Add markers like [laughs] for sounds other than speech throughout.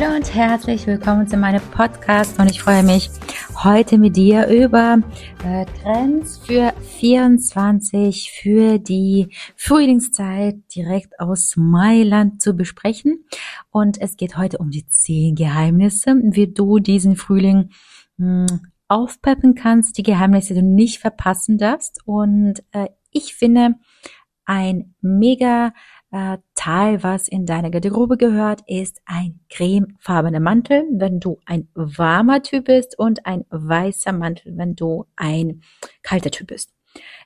Hallo und herzlich willkommen zu meinem Podcast und ich freue mich heute mit dir über äh, Trends für 24 für die Frühlingszeit direkt aus Mailand zu besprechen. Und es geht heute um die 10 Geheimnisse, wie du diesen Frühling mh, hm, aufpeppen kannst, die Geheimnisse die du nicht verpassen darfst. Und äh, ich finde ein mega äh, Teil, was in deine Garderobe gehört, ist ein cremefarbener Mantel, wenn du ein warmer Typ bist und ein weißer Mantel, wenn du ein kalter Typ bist.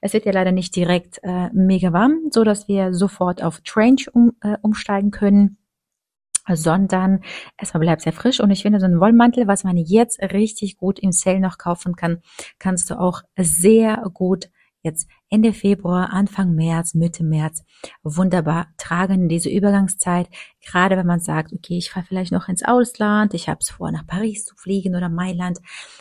Es wird ja leider nicht direkt äh, mega warm, so dass wir sofort auf Trench um, äh, umsteigen können sondern erstmal bleibt sehr frisch und ich finde so einen Wollmantel, was man jetzt richtig gut im Sale noch kaufen kann, kannst du auch sehr gut jetzt Ende Februar, Anfang März, Mitte März wunderbar tragen in diese Übergangszeit. Gerade wenn man sagt, okay, ich fahre vielleicht noch ins Ausland, ich habe es vor, nach Paris zu fliegen oder Mailand,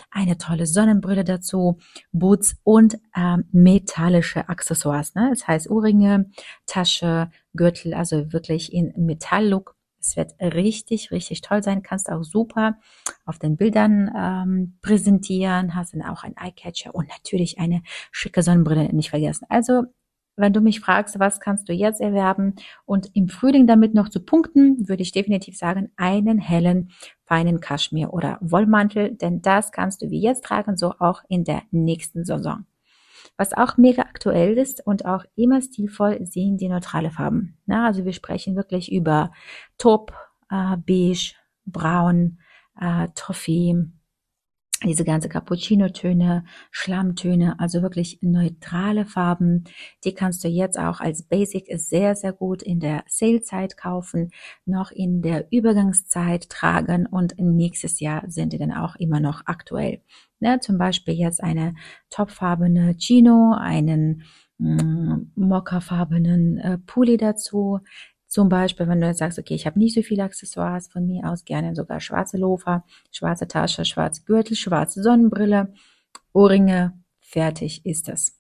eine tolle Sonnenbrille dazu, Boots und ähm, metallische Accessoires. Ne? Das heißt Ohrringe, Tasche, Gürtel, also wirklich in Metalllook es wird richtig, richtig toll sein. Kannst auch super auf den Bildern ähm, präsentieren. Hast dann auch ein Eyecatcher und natürlich eine schicke Sonnenbrille nicht vergessen. Also, wenn du mich fragst, was kannst du jetzt erwerben und im Frühling damit noch zu punkten, würde ich definitiv sagen, einen hellen, feinen Kaschmir oder Wollmantel, denn das kannst du wie jetzt tragen, so auch in der nächsten Saison. Was auch mega aktuell ist und auch immer stilvoll sind die neutrale Farben. Na, also wir sprechen wirklich über Top, äh, Beige, Braun, äh, Trophäe, diese ganze Cappuccino-Töne, Schlammtöne, also wirklich neutrale Farben. Die kannst du jetzt auch als Basic sehr, sehr gut in der Sale-Zeit kaufen, noch in der Übergangszeit tragen und nächstes Jahr sind die dann auch immer noch aktuell. Ne, zum Beispiel jetzt eine topfarbene Chino, einen mm, mockafarbenen äh, Pulli dazu. Zum Beispiel, wenn du jetzt sagst, okay, ich habe nicht so viele Accessoires von mir aus, gerne sogar schwarze Lofer, schwarze Tasche, schwarze Gürtel, schwarze Sonnenbrille, Ohrringe, fertig ist es.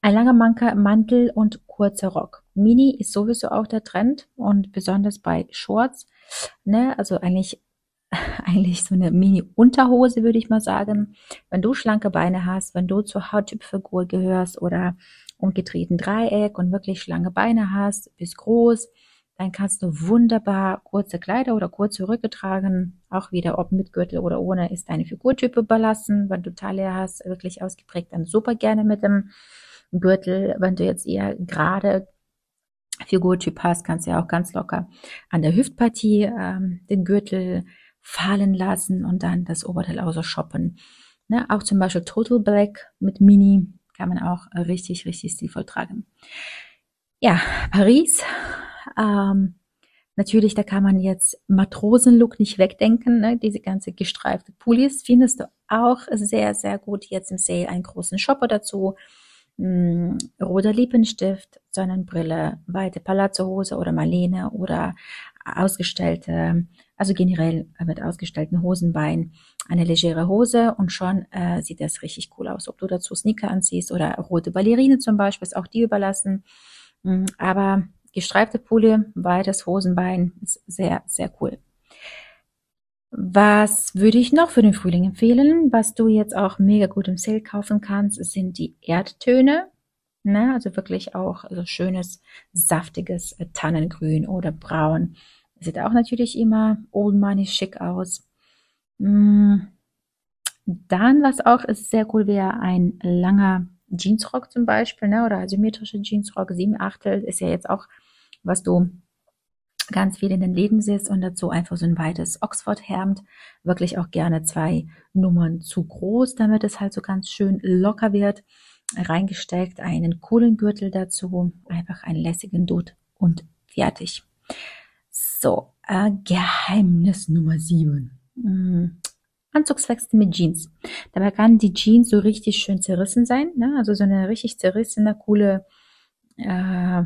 Ein langer Mantel und kurzer Rock. Mini ist sowieso auch der Trend und besonders bei Shorts. Ne, also eigentlich [laughs] eigentlich so eine Mini-Unterhose, würde ich mal sagen. Wenn du schlanke Beine hast, wenn du zur Hauttypfigur gehörst oder umgedrehten Dreieck und wirklich schlanke Beine hast, bist groß, dann kannst du wunderbar kurze Kleider oder kurze Rücke tragen. Auch wieder, ob mit Gürtel oder ohne, ist deine Figurtyp überlassen. Wenn du Taille hast, wirklich ausgeprägt, dann super gerne mit dem Gürtel. Wenn du jetzt eher gerade Figurtyp hast, kannst du ja auch ganz locker an der Hüftpartie ähm, den Gürtel fallen lassen und dann das Oberteil außer shoppen. Ne, auch zum Beispiel Total Black mit Mini kann man auch richtig, richtig stilvoll tragen. Ja, Paris. Ähm, natürlich, da kann man jetzt Matrosenlook nicht wegdenken. Ne? Diese ganze gestreifte Pullis findest du auch sehr, sehr gut jetzt im Sale. Einen großen Shopper dazu. Mh, hm, roter Lippenstift, Sonnenbrille, weite Palazzo-Hose oder Marlene oder ausgestellte also generell mit ausgestellten Hosenbeinen eine legere Hose und schon äh, sieht das richtig cool aus. Ob du dazu Sneaker anziehst oder rote Ballerine zum Beispiel, ist auch die überlassen. Mm, aber gestreifte Pulli, weites Hosenbein ist sehr, sehr cool. Was würde ich noch für den Frühling empfehlen? Was du jetzt auch mega gut im Sale kaufen kannst, sind die Erdtöne. Ne? Also wirklich auch so schönes, saftiges Tannengrün oder Braun Sieht auch natürlich immer old money schick aus. Mm. Dann, was auch ist sehr cool wäre, ein langer Jeansrock zum Beispiel, ne, oder asymmetrische Jeansrock, sieben Achtel, ist ja jetzt auch, was du ganz viel in den Läden siehst und dazu einfach so ein weites Oxford-Hemd, wirklich auch gerne zwei Nummern zu groß, damit es halt so ganz schön locker wird, reingesteckt, einen coolen Gürtel dazu, einfach einen lässigen Dutt und fertig. So, äh, Geheimnis Nummer sieben. Hm, Anzugswechsel mit Jeans. Dabei kann die Jeans so richtig schön zerrissen sein, ne? also so eine richtig zerrissene, coole äh,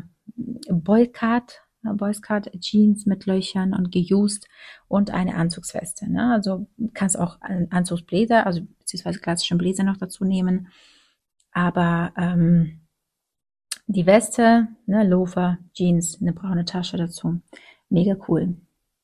Boycott, Boycott Jeans mit Löchern und geused und eine Anzugsweste. Ne? Also kannst auch einen Anzugsbläser, also beziehungsweise klassischen Bläser noch dazu nehmen. Aber ähm, die Weste, ne, Loafer, Jeans, eine braune Tasche dazu. Mega cool.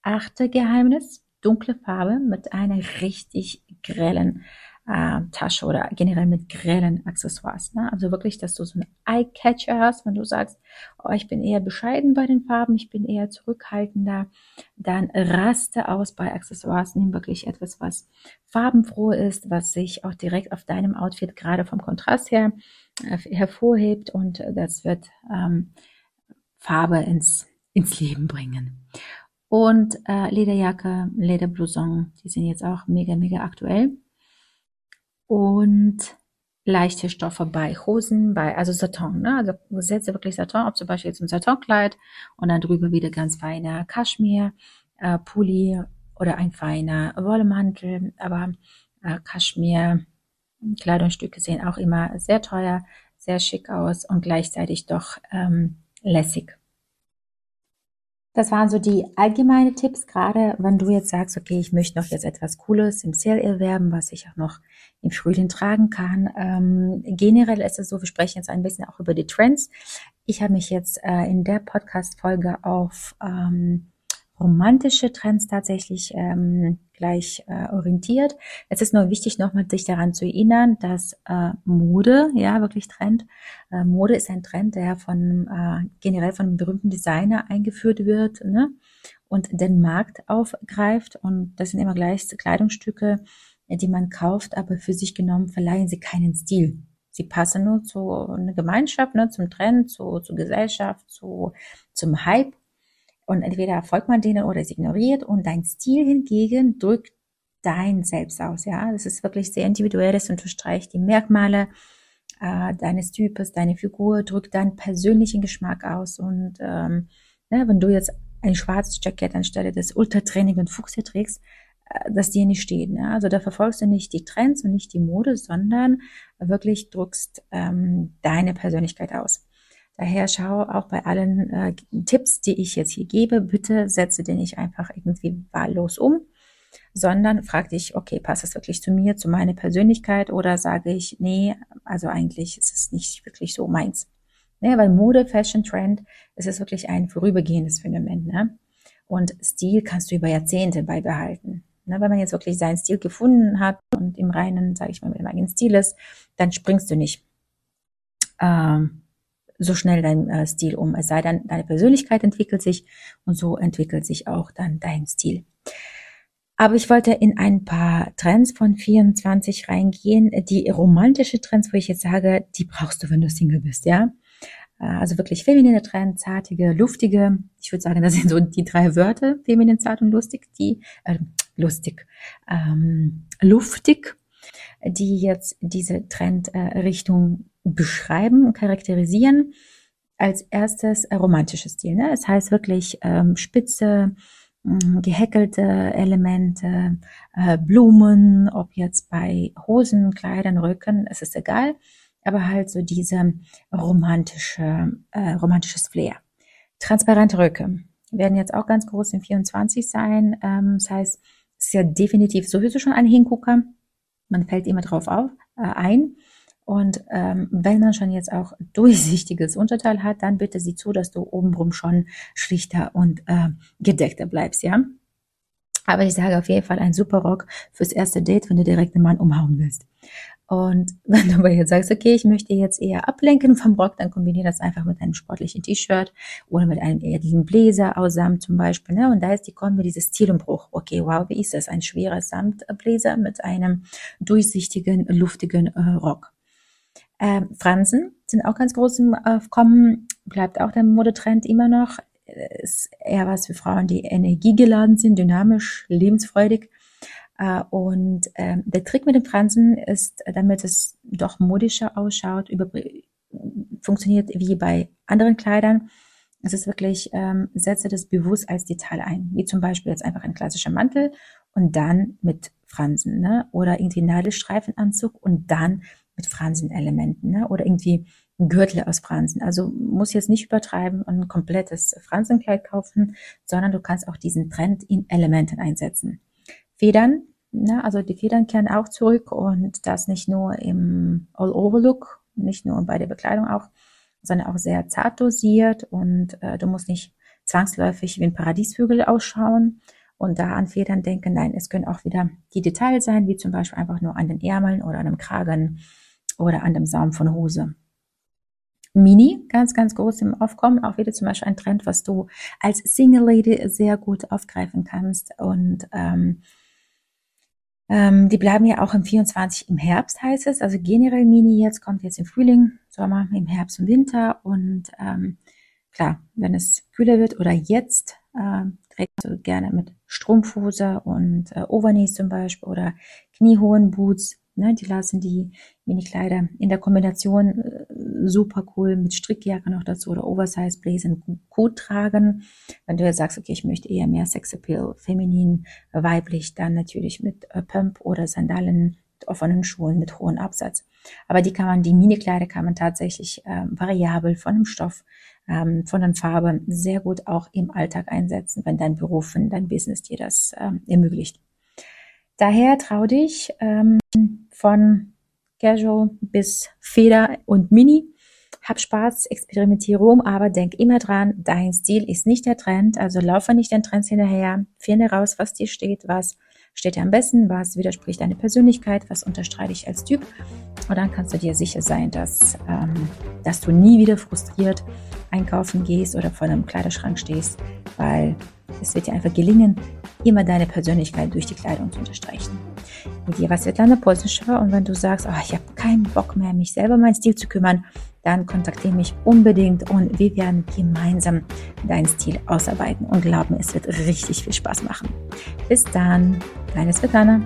Achte Geheimnis, dunkle Farbe mit einer richtig grellen äh, Tasche oder generell mit grellen Accessoires. Ne? Also wirklich, dass du so einen Eye-Catcher hast, wenn du sagst, oh, ich bin eher bescheiden bei den Farben, ich bin eher zurückhaltender, dann raste aus bei Accessoires, nimm wirklich etwas, was farbenfroh ist, was sich auch direkt auf deinem Outfit gerade vom Kontrast her äh, hervorhebt und das wird ähm, Farbe ins, ins Leben bringen. Und äh, Lederjacke, Lederblouson, die sind jetzt auch mega, mega aktuell und leichte Stoffe bei Hosen, bei, also Satin, ne? Also setze wirklich Satin, ob zum Beispiel jetzt ein Satinkleid und dann drüber wieder ganz feiner Kaschmir, äh, Pulli oder ein feiner Wollmantel, aber äh, Kaschmir Kleidungsstücke sehen auch immer sehr teuer, sehr schick aus und gleichzeitig doch ähm, lässig. Das waren so die allgemeine Tipps, gerade wenn du jetzt sagst, okay, ich möchte noch jetzt etwas Cooles im Sale erwerben, was ich auch noch im Frühling tragen kann. Ähm, generell ist es so, wir sprechen jetzt ein bisschen auch über die Trends. Ich habe mich jetzt äh, in der Podcast-Folge auf ähm, romantische Trends tatsächlich ähm, gleich äh, orientiert. Es ist nur wichtig, nochmal sich daran zu erinnern, dass äh, Mode ja wirklich Trend. Äh, Mode ist ein Trend, der von äh, generell von einem berühmten Designer eingeführt wird ne? und den Markt aufgreift. Und das sind immer gleich Kleidungsstücke, die man kauft, aber für sich genommen verleihen sie keinen Stil. Sie passen nur zu einer Gemeinschaft, ne, zum Trend, zu, zur Gesellschaft, zu, zum Hype und entweder folgt man denen oder es ignoriert und dein Stil hingegen drückt dein Selbst aus. Ja, das ist wirklich sehr individuelles und unterstreicht die Merkmale äh, deines Types, deine Figur, drückt deinen persönlichen Geschmack aus. Und ähm, ne, wenn du jetzt ein schwarzes Jackett anstelle des ultratrainigen Fuchs trägst, äh, das dir nicht steht. Ne? Also da verfolgst du nicht die Trends und nicht die Mode, sondern wirklich drückst ähm, deine Persönlichkeit aus. Daher schau auch bei allen äh, Tipps, die ich jetzt hier gebe, bitte setze den nicht einfach irgendwie wahllos um, sondern frag dich, okay, passt das wirklich zu mir, zu meiner Persönlichkeit oder sage ich, nee, also eigentlich ist es nicht wirklich so meins. Ne, weil Mode, Fashion, Trend, es ist wirklich ein vorübergehendes Phänomen. Ne? Und Stil kannst du über Jahrzehnte beibehalten. Ne, wenn man jetzt wirklich seinen Stil gefunden hat und im Reinen, sage ich mal, mit dem eigenen Stil ist, dann springst du nicht. Ähm, so schnell dein äh, Stil um. Es sei denn, deine Persönlichkeit entwickelt sich und so entwickelt sich auch dann dein Stil. Aber ich wollte in ein paar Trends von 24 reingehen. Die romantische Trends, wo ich jetzt sage, die brauchst du, wenn du Single bist, ja. Äh, also wirklich feminine Trends, zartige, luftige. Ich würde sagen, das sind so die drei Wörter, feminin, zart und lustig, die, äh, lustig, ähm, luftig, die jetzt diese Trendrichtung beschreiben und charakterisieren. Als erstes äh, romantisches Stil. Ne? Es das heißt wirklich ähm, spitze, mh, gehäkelte Elemente, äh, Blumen, ob jetzt bei Hosen, Kleidern, Rücken, es ist egal, aber halt so diese romantische, äh, romantisches Flair. Transparente Röcke werden jetzt auch ganz groß in 24 sein. Ähm, das heißt, es ist ja definitiv sowieso schon ein Hingucker. Man fällt immer drauf auf, äh, ein. Und ähm, wenn man schon jetzt auch durchsichtiges Unterteil hat, dann bitte sieh zu, dass du obenrum schon schlichter und äh, gedeckter bleibst, ja. Aber ich sage auf jeden Fall ein super Rock fürs erste Date, wenn du direkt einen Mann umhauen willst. Und [laughs] wenn du aber jetzt sagst, okay, ich möchte jetzt eher ablenken vom Rock, dann kombiniere das einfach mit einem sportlichen T-Shirt oder mit einem edlen Bläser aus Samt zum Beispiel. Ne? Und da ist die Kombi dieses Stilumbruch. Okay, wow, wie ist das? Ein schwerer Samtbläser mit einem durchsichtigen, luftigen äh, Rock. Ähm, Fransen sind auch ganz groß im Aufkommen, bleibt auch der Modetrend immer noch. Ist eher was für Frauen, die energiegeladen sind, dynamisch, lebensfreudig. Äh, und ähm, der Trick mit den Fransen ist, damit es doch modischer ausschaut, über, funktioniert wie bei anderen Kleidern. Es ist wirklich, ähm, setze das bewusst als Detail ein, wie zum Beispiel jetzt einfach ein klassischer Mantel und dann mit Fransen, ne? Oder irgendwie Nadelstreifenanzug und dann mit Fransenelementen, ne? Oder irgendwie Gürtel aus Fransen. Also muss jetzt nicht übertreiben und ein komplettes Fransenkleid kaufen, sondern du kannst auch diesen Trend in Elementen einsetzen. Federn, ne? also die Federn kehren auch zurück und das nicht nur im All-Over-Look, nicht nur bei der Bekleidung auch, sondern auch sehr zart dosiert und äh, du musst nicht zwangsläufig wie ein Paradiesvögel ausschauen und da an Federn denken. Nein, es können auch wieder die Details sein, wie zum Beispiel einfach nur an den Ärmeln oder an dem Kragen oder an dem Saum von Hose. Mini, ganz, ganz groß im Aufkommen, auch wieder zum Beispiel ein Trend, was du als Single Lady sehr gut aufgreifen kannst und ähm, ähm, die bleiben ja auch im 24 im Herbst, heißt es. Also generell Mini jetzt kommt jetzt im Frühling, Sommer, im Herbst und Winter. Und ähm, klar, wenn es kühler wird oder jetzt, äh, trägst du gerne mit Strumpfhose und äh, Overknees zum Beispiel oder kniehohen Boots Ne, die lassen die Mini-Kleider in der Kombination äh, super cool mit Strickjacke noch dazu oder Oversize Blazern gut tragen. Wenn du jetzt sagst, okay, ich möchte eher mehr Sexappeal, feminin, weiblich, dann natürlich mit äh, Pump oder Sandalen mit offenen Schuhen mit hohem Absatz. Aber die kann man, die Mini-Kleider kann man tatsächlich ähm, variabel von dem Stoff, ähm, von der Farbe sehr gut auch im Alltag einsetzen, wenn dein Beruf, wenn dein Business dir das ähm, ermöglicht. Daher trau dich ähm, von Casual bis Feder und Mini. Hab Spaß, experimentiere rum, aber denk immer dran, dein Stil ist nicht der Trend, also laufe nicht den Trends hinterher, finde raus, was dir steht, was steht dir am besten, was widerspricht deiner Persönlichkeit, was unterstreiche ich als Typ. Und dann kannst du dir sicher sein, dass, ähm, dass du nie wieder frustriert einkaufen gehst oder vor einem Kleiderschrank stehst, weil es wird dir einfach gelingen, immer deine Persönlichkeit durch die Kleidung zu unterstreichen. Mit dir war Svetlana Polsenschauer und wenn du sagst, oh, ich habe keinen Bock mehr, mich selber um meinen Stil zu kümmern, dann kontaktiere mich unbedingt und wir werden gemeinsam deinen Stil ausarbeiten und glauben, es wird richtig viel Spaß machen. Bis dann, deine Svetlana.